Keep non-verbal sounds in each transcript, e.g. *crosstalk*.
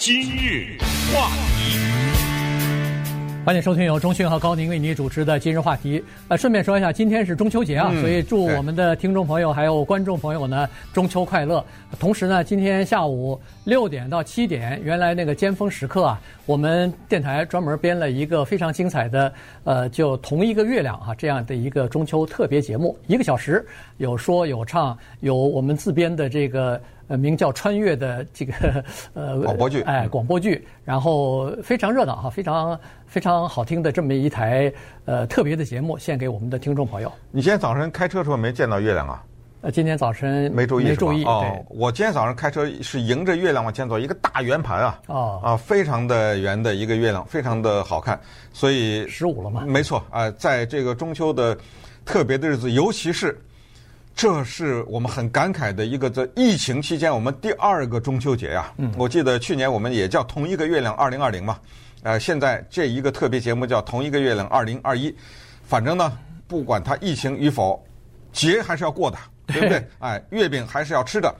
今日话题，欢迎收听由钟迅和高宁为您主持的今日话题。呃，顺便说一下，今天是中秋节啊，嗯、所以祝我们的听众朋友还有观众朋友呢中秋快乐。同时呢，今天下午六点到七点，原来那个尖峰时刻啊，我们电台专门编了一个非常精彩的呃，就同一个月亮啊这样的一个中秋特别节目，一个小时有说有唱，有我们自编的这个。呃，名叫《穿越》的这个 *laughs* 呃广播剧，哎，广播剧，然后非常热闹哈，非常非常好听的这么一台呃特别的节目，献给我们的听众朋友。你今天早晨开车时候没见到月亮啊？呃，今天早晨没注意，没注意。哦，我今天早上开车是迎着月亮往前走，一个大圆盘啊，哦，啊，非常的圆的一个月亮，非常的好看。所以十五了吗？没错啊，在这个中秋的特别的日子，尤其是。这是我们很感慨的一个，在疫情期间我们第二个中秋节呀。嗯，我记得去年我们也叫同一个月亮二零二零嘛，呃，现在这一个特别节目叫同一个月亮二零二一。反正呢，不管它疫情与否，节还是要过的，对不对？*laughs* 哎，月饼还是要吃的，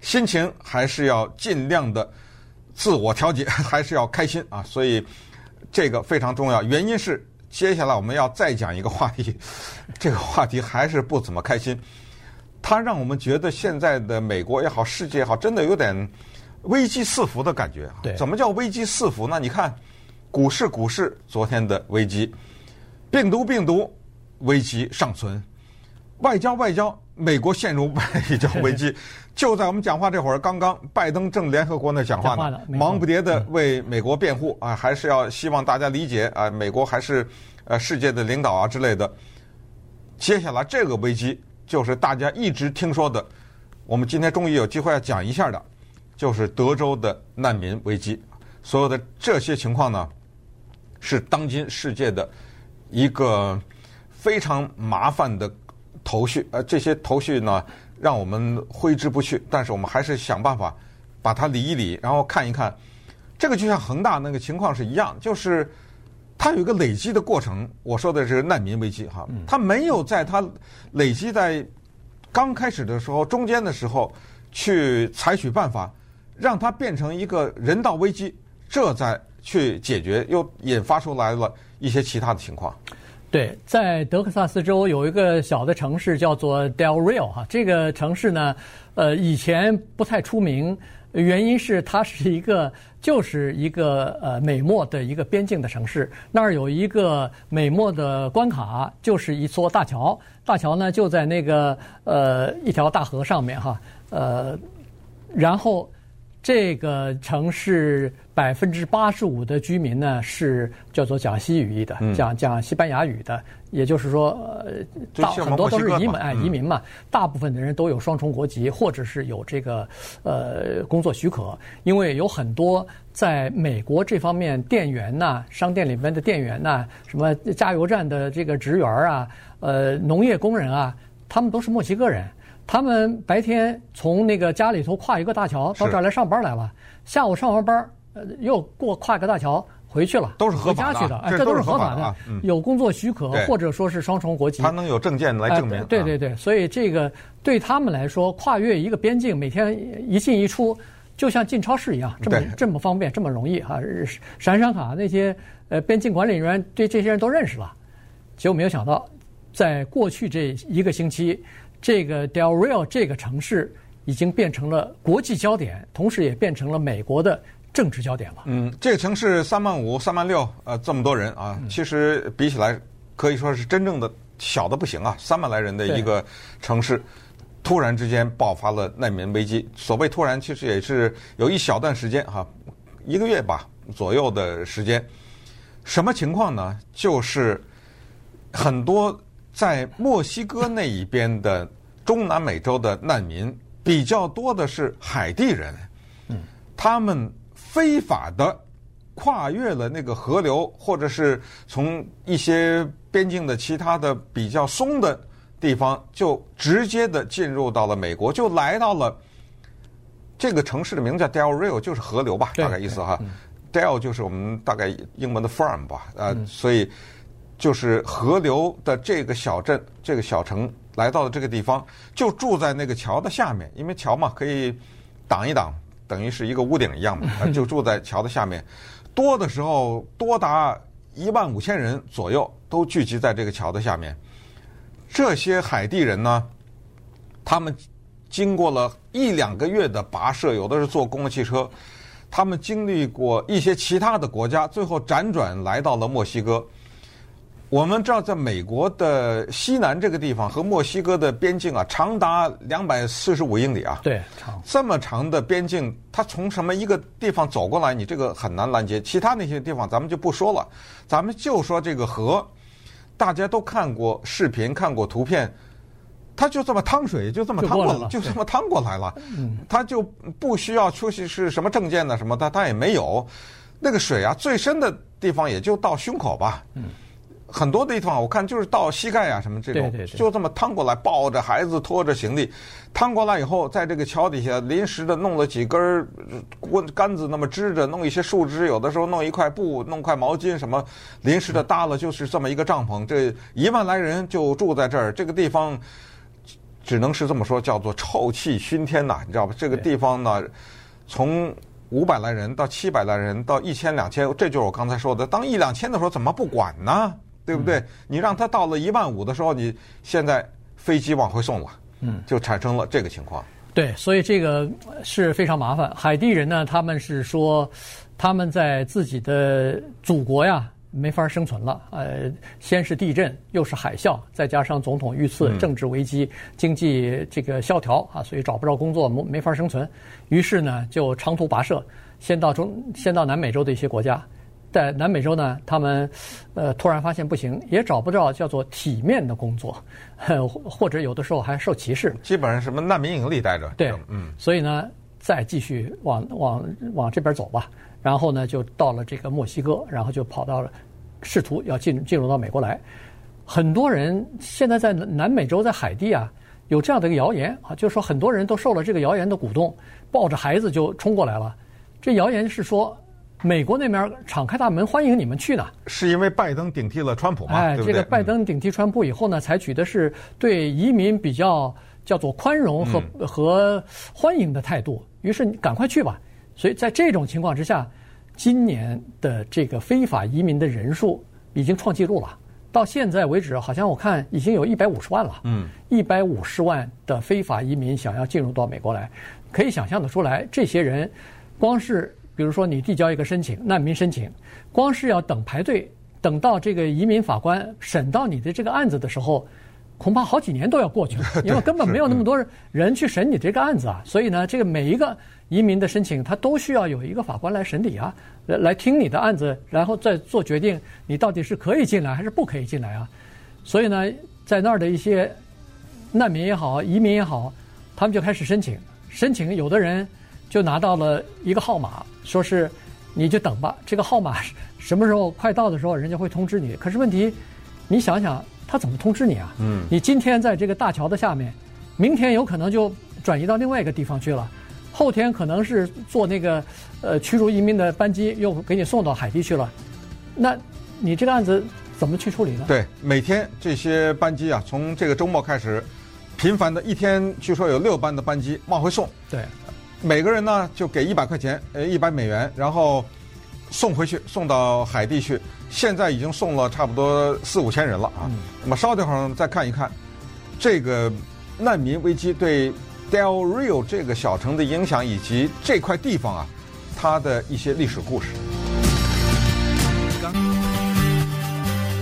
心情还是要尽量的自我调节，*laughs* 还是要开心啊。所以这个非常重要。原因是接下来我们要再讲一个话题，这个话题还是不怎么开心。它让我们觉得现在的美国也好，世界也好，真的有点危机四伏的感觉。对，怎么叫危机四伏呢？你看，股市股市昨天的危机，病毒病毒危机尚存，外交外交，美国陷入外交危机。*laughs* 就在我们讲话这会儿，刚刚拜登正联合国那讲话呢，话忙不迭的为美国辩护啊，还是要希望大家理解啊，美国还是呃世界的领导啊之类的。接下来这个危机。就是大家一直听说的，我们今天终于有机会要讲一下的，就是德州的难民危机。所有的这些情况呢，是当今世界的一个非常麻烦的头绪。呃，这些头绪呢，让我们挥之不去。但是我们还是想办法把它理一理，然后看一看。这个就像恒大那个情况是一样，就是。它有一个累积的过程，我说的是难民危机哈，它没有在它累积在刚开始的时候、中间的时候去采取办法，让它变成一个人道危机，这再去解决，又引发出来了一些其他的情况。对，在德克萨斯州有一个小的城市叫做 Del Rio 哈，这个城市呢，呃，以前不太出名。原因是它是一个，*laughs* 就是一个呃美墨的一个边境的城市，那儿有一个美墨的关卡，就是一座大桥，大桥呢就在那个呃一条大河上面哈，呃，然后这个城市百分之八十五的居民呢是叫做讲西语的，讲讲西班牙语的。也就是说，呃，大很多都是移民，哎，移民嘛，大部分的人都有双重国籍，或者是有这个呃工作许可。因为有很多在美国这方面店员呐，商店里面的店员呐，什么加油站的这个职员啊，呃，农业工人啊，他们都是墨西哥人。他们白天从那个家里头跨一个大桥到这儿来上班来了，下午上完班，呃，又过跨一个大桥。回去了，都是合法的，这都是合法的，有工作许可或者说是双重国籍，他能有证件来证明。对对对，所以这个对他们来说，跨越一个边境，每天一进一出，就像进超市一样，这么这么方便，这么容易哈。闪闪卡那些呃边境管理人员对这些人都认识了，结果没有想到，在过去这一个星期，这个 Del Rio 这个城市已经变成了国际焦点，同时也变成了美国的。政治焦点了。嗯，这个城市三万五、三万六，呃，这么多人啊，其实比起来可以说是真正的小的不行啊，三万来人的一个城市，突然之间爆发了难民危机。所谓突然，其实也是有一小段时间哈，一个月吧左右的时间。什么情况呢？就是很多在墨西哥那一边的中南美洲的难民，比较多的是海地人，嗯，他们。非法的跨越了那个河流，或者是从一些边境的其他的比较松的地方，就直接的进入到了美国，就来到了这个城市的名字叫 Del Rio，就是河流吧，大概意思哈。Del 就是我们大概英文的 farm 吧，呃，所以就是河流的这个小镇、这个小城来到了这个地方，就住在那个桥的下面，因为桥嘛可以挡一挡。等于是一个屋顶一样嘛，*laughs* 就住在桥的下面。多的时候多达一万五千人左右都聚集在这个桥的下面。这些海地人呢，他们经过了一两个月的跋涉，有的是坐公共汽车，他们经历过一些其他的国家，最后辗转来到了墨西哥。我们知道，在美国的西南这个地方和墨西哥的边境啊，长达两百四十五英里啊。对，长。这么长的边境，它从什么一个地方走过来，你这个很难拦截。其他那些地方咱们就不说了，咱们就说这个河，大家都看过视频，看过图片，它就这么趟水，就这么趟过来了，就这么趟过来了。嗯。它就不需要出去是什么证件呢？什么的，它也没有。那个水啊，最深的地方也就到胸口吧。嗯。很多地方我看就是到膝盖啊，什么这种，就这么趟过来，抱着孩子拖着行李，趟过来以后，在这个桥底下临时的弄了几根棍杆子，那么支着，弄一些树枝，有的时候弄一块布，弄块毛巾，什么临时的搭了，就是这么一个帐篷。这一万来人就住在这儿，这个地方只能是这么说，叫做臭气熏天呐，你知道吧？这个地方呢，从五百来人到七百来人到一千两千，这就是我刚才说的，当一两千的时候怎么不管呢？对不对？你让他到了一万五的时候，你现在飞机往回送了，嗯，就产生了这个情况。对，所以这个是非常麻烦。海地人呢，他们是说他们在自己的祖国呀没法生存了。呃，先是地震，又是海啸，再加上总统遇刺，政治危机，经济这个萧条啊，所以找不着工作，没没法生存。于是呢，就长途跋涉，先到中，先到南美洲的一些国家。在南美洲呢，他们呃突然发现不行，也找不到叫做体面的工作，*laughs* 或者有的时候还受歧视。基本上什么难民营里待着。对，嗯。所以呢，再继续往往往这边走吧。然后呢，就到了这个墨西哥，然后就跑到了，试图要进进入到美国来。很多人现在在南美洲，在海地啊，有这样的一个谣言啊，就是说很多人都受了这个谣言的鼓动，抱着孩子就冲过来了。这谣言是说。美国那边敞开大门欢迎你们去呢，是因为拜登顶替了川普吗？哎，对对这个拜登顶替川普以后呢，采取的是对移民比较叫做宽容和、嗯、和欢迎的态度。于是你赶快去吧。所以在这种情况之下，今年的这个非法移民的人数已经创纪录了。到现在为止，好像我看已经有一百五十万了。嗯，一百五十万的非法移民想要进入到美国来，可以想象得出来，这些人光是。比如说，你递交一个申请，难民申请，光是要等排队，等到这个移民法官审到你的这个案子的时候，恐怕好几年都要过去了，*laughs* 因为根本没有那么多人去审你这个案子啊。所以呢，这个每一个移民的申请，他都需要有一个法官来审理啊，来来听你的案子，然后再做决定，你到底是可以进来还是不可以进来啊。所以呢，在那儿的一些难民也好，移民也好，他们就开始申请，申请有的人。就拿到了一个号码，说是你就等吧。这个号码 *laughs* 什么时候快到的时候，人家会通知你。可是问题，你想想，他怎么通知你啊？嗯。你今天在这个大桥的下面，明天有可能就转移到另外一个地方去了，后天可能是坐那个呃驱逐移民的班机又给你送到海地去了。那你这个案子怎么去处理呢？对，每天这些班机啊，从这个周末开始，频繁的一天，据说有六班的班机往回送。对。每个人呢就给一百块钱，呃，一百美元，然后送回去，送到海地去。现在已经送了差不多四五千人了啊。嗯、那么稍等会儿再看一看这个难民危机对 Del Rio 这个小城的影响，以及这块地方啊它的一些历史故事。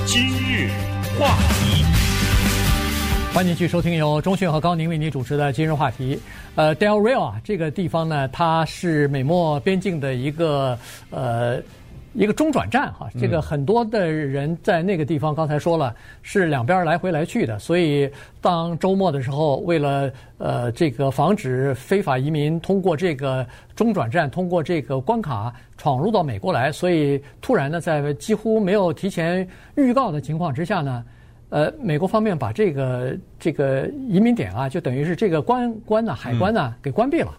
今日话题。欢迎继续收听由钟迅和高宁为您主持的今日话题。呃，Del Rio 啊，这个地方呢，它是美墨边境的一个呃一个中转站哈。这个很多的人在那个地方，刚才说了是两边来回来去的，所以当周末的时候，为了呃这个防止非法移民通过这个中转站，通过这个关卡闯入到美国来，所以突然呢，在几乎没有提前预告的情况之下呢。呃，美国方面把这个这个移民点啊，就等于是这个关关呐、海关呐，给关闭了。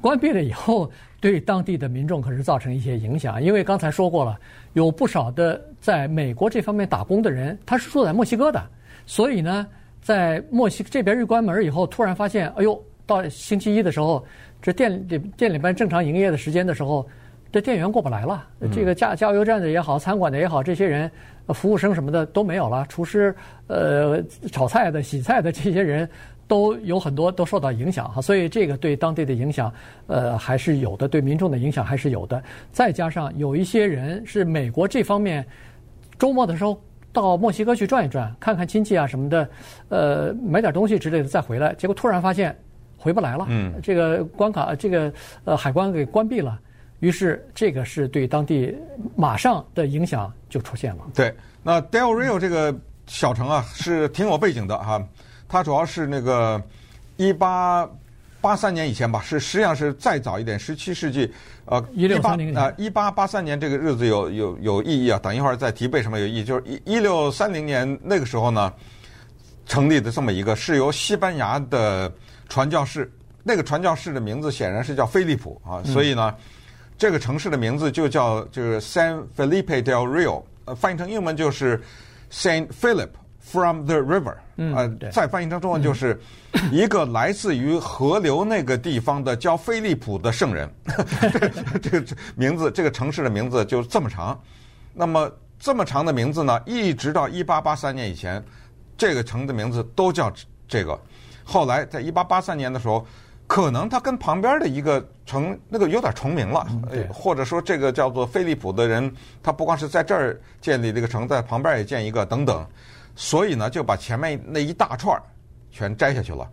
关闭了以后，对当地的民众可是造成一些影响。因为刚才说过了，有不少的在美国这方面打工的人，他是住在墨西哥的，所以呢，在墨西这边一关门以后，突然发现，哎呦，到星期一的时候，这店里店里边正常营业的时间的时候，这店员过不来了。这个加加油站的也好，餐馆的也好，这些人，服务生什么的都没有了。厨师、呃，炒菜的、洗菜的这些人都有很多都受到影响哈。所以这个对当地的影响，呃，还是有的，对民众的影响还是有的。再加上有一些人是美国这方面，周末的时候。到墨西哥去转一转，看看亲戚啊什么的，呃，买点东西之类的再回来，结果突然发现回不来了。嗯，这个关卡，这个呃海关给关闭了，于是这个是对当地马上的影响就出现了。对，那 Del Rio 这个小城啊是挺有背景的哈，它主要是那个一八。八三年以前吧，是实际上是再早一点，十七世纪，呃，一六三零年啊，一八八三年这个日子有有有意义啊。等一会儿再提为什么有意义，就是一一六三零年那个时候呢，成立的这么一个是由西班牙的传教士，那个传教士的名字显然是叫菲利普啊，所以呢，这个城市的名字就叫就是 San Felipe del Rio，呃，翻译成英文就是 Saint Philip。From the river，呃，再翻译成中文就是一个来自于河流那个地方的叫菲利普的圣人。*laughs* 这个名字，这个城市的名字就这么长。那么这么长的名字呢，一直到一八八三年以前，这个城的名字都叫这个。后来在一八八三年的时候，可能他跟旁边的一个城那个有点重名了，或者说这个叫做菲利普的人，他不光是在这儿建立这个城，在旁边也建一个等等。所以呢，就把前面那一大串全摘下去了。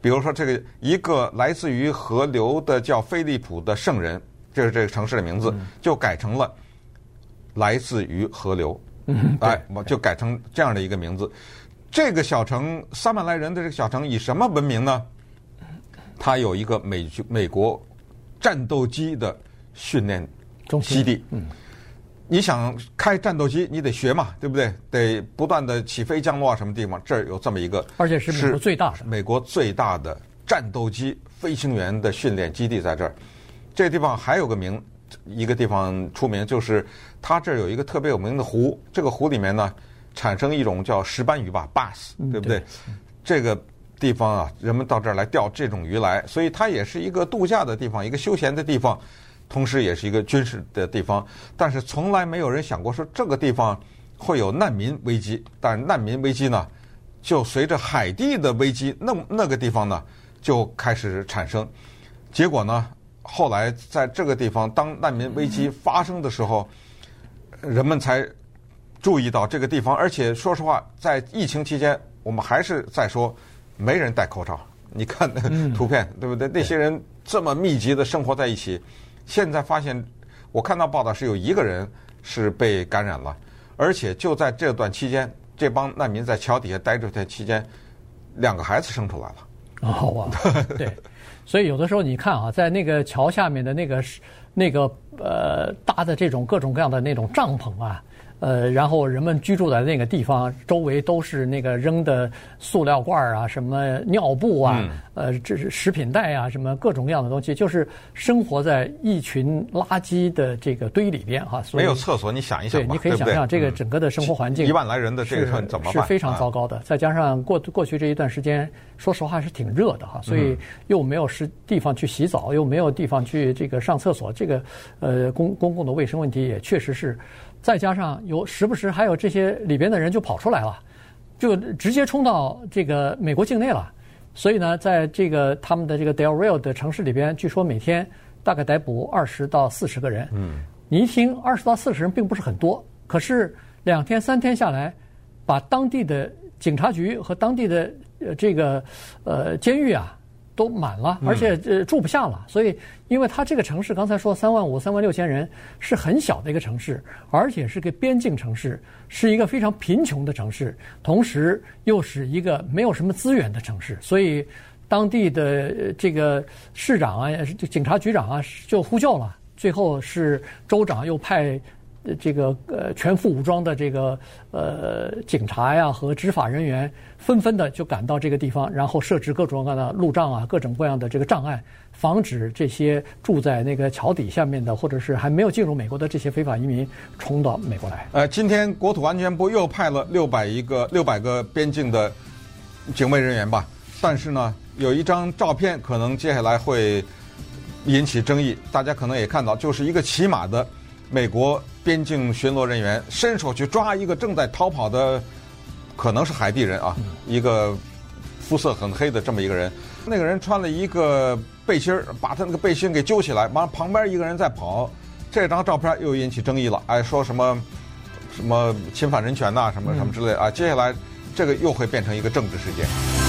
比如说，这个一个来自于河流的叫菲利普的圣人，这是这个城市的名字，就改成了来自于河流。哎，我就改成这样的一个名字。这个小城三万来人的这个小城以什么闻名呢？它有一个美美国战斗机的训练基地。嗯。你想开战斗机，你得学嘛，对不对？得不断的起飞降落啊，什么地方？这儿有这么一个，而且是美国最大的美国最大的战斗机飞行员的训练基地在这儿。这个地方还有个名，一个地方出名，就是它这儿有一个特别有名的湖。这个湖里面呢，产生一种叫石斑鱼吧，bass，对不对？嗯、对。这个地方啊，人们到这儿来钓这种鱼来，所以它也是一个度假的地方，一个休闲的地方。同时也是一个军事的地方，但是从来没有人想过说这个地方会有难民危机。但难民危机呢，就随着海地的危机，那那个地方呢就开始产生。结果呢，后来在这个地方，当难民危机发生的时候，人们才注意到这个地方。而且说实话，在疫情期间，我们还是在说没人戴口罩。你看那个 *laughs* 图片，对不对？那些人这么密集的生活在一起。现在发现，我看到报道是有一个人是被感染了，而且就在这段期间，这帮难民在桥底下待着的期间，两个孩子生出来了。哦，好啊，*laughs* 对，所以有的时候你看啊，在那个桥下面的那个那个呃搭的这种各种各样的那种帐篷啊。呃，然后人们居住在那个地方，周围都是那个扔的塑料罐啊，什么尿布啊，嗯、呃，这是食品袋啊，什么各种各样的东西，就是生活在一群垃圾的这个堆里边哈。所以没有厕所，你想一想，对，你可以想象这个整个的生活环境，一万来人的这个怎么办？是非常糟糕的。再加上过过去这一段时间，说实话是挺热的哈，所以又没有是地方去洗澡，又没有地方去这个上厕所，这个呃公公共的卫生问题也确实是。再加上有时不时还有这些里边的人就跑出来了，就直接冲到这个美国境内了。所以呢，在这个他们的这个 Del Rio 的城市里边，据说每天大概逮捕二十到四十个人。嗯，你一听二十到四十人并不是很多，可是两天三天下来，把当地的警察局和当地的呃这个呃监狱啊。都满了，而且呃住不下了，所以因为它这个城市刚才说三万五、三万六千人是很小的一个城市，而且是个边境城市，是一个非常贫穷的城市，同时又是一个没有什么资源的城市，所以当地的这个市长啊、警察局长啊就呼救了，最后是州长又派。这个呃，全副武装的这个呃警察呀和执法人员，纷纷的就赶到这个地方，然后设置各种各样的路障啊，各种各样的这个障碍，防止这些住在那个桥底下面的，或者是还没有进入美国的这些非法移民冲到美国来。呃，今天国土安全部又派了六百一个六百个边境的警卫人员吧，但是呢，有一张照片可能接下来会引起争议。大家可能也看到，就是一个骑马的美国边境巡逻人员伸手去抓一个正在逃跑的，可能是海地人啊，一个肤色很黑的这么一个人。那个人穿了一个背心儿，把他那个背心给揪起来，完了旁边一个人在跑。这张照片又引起争议了，哎，说什么什么侵犯人权呐、啊，什么什么之类啊。接下来这个又会变成一个政治事件。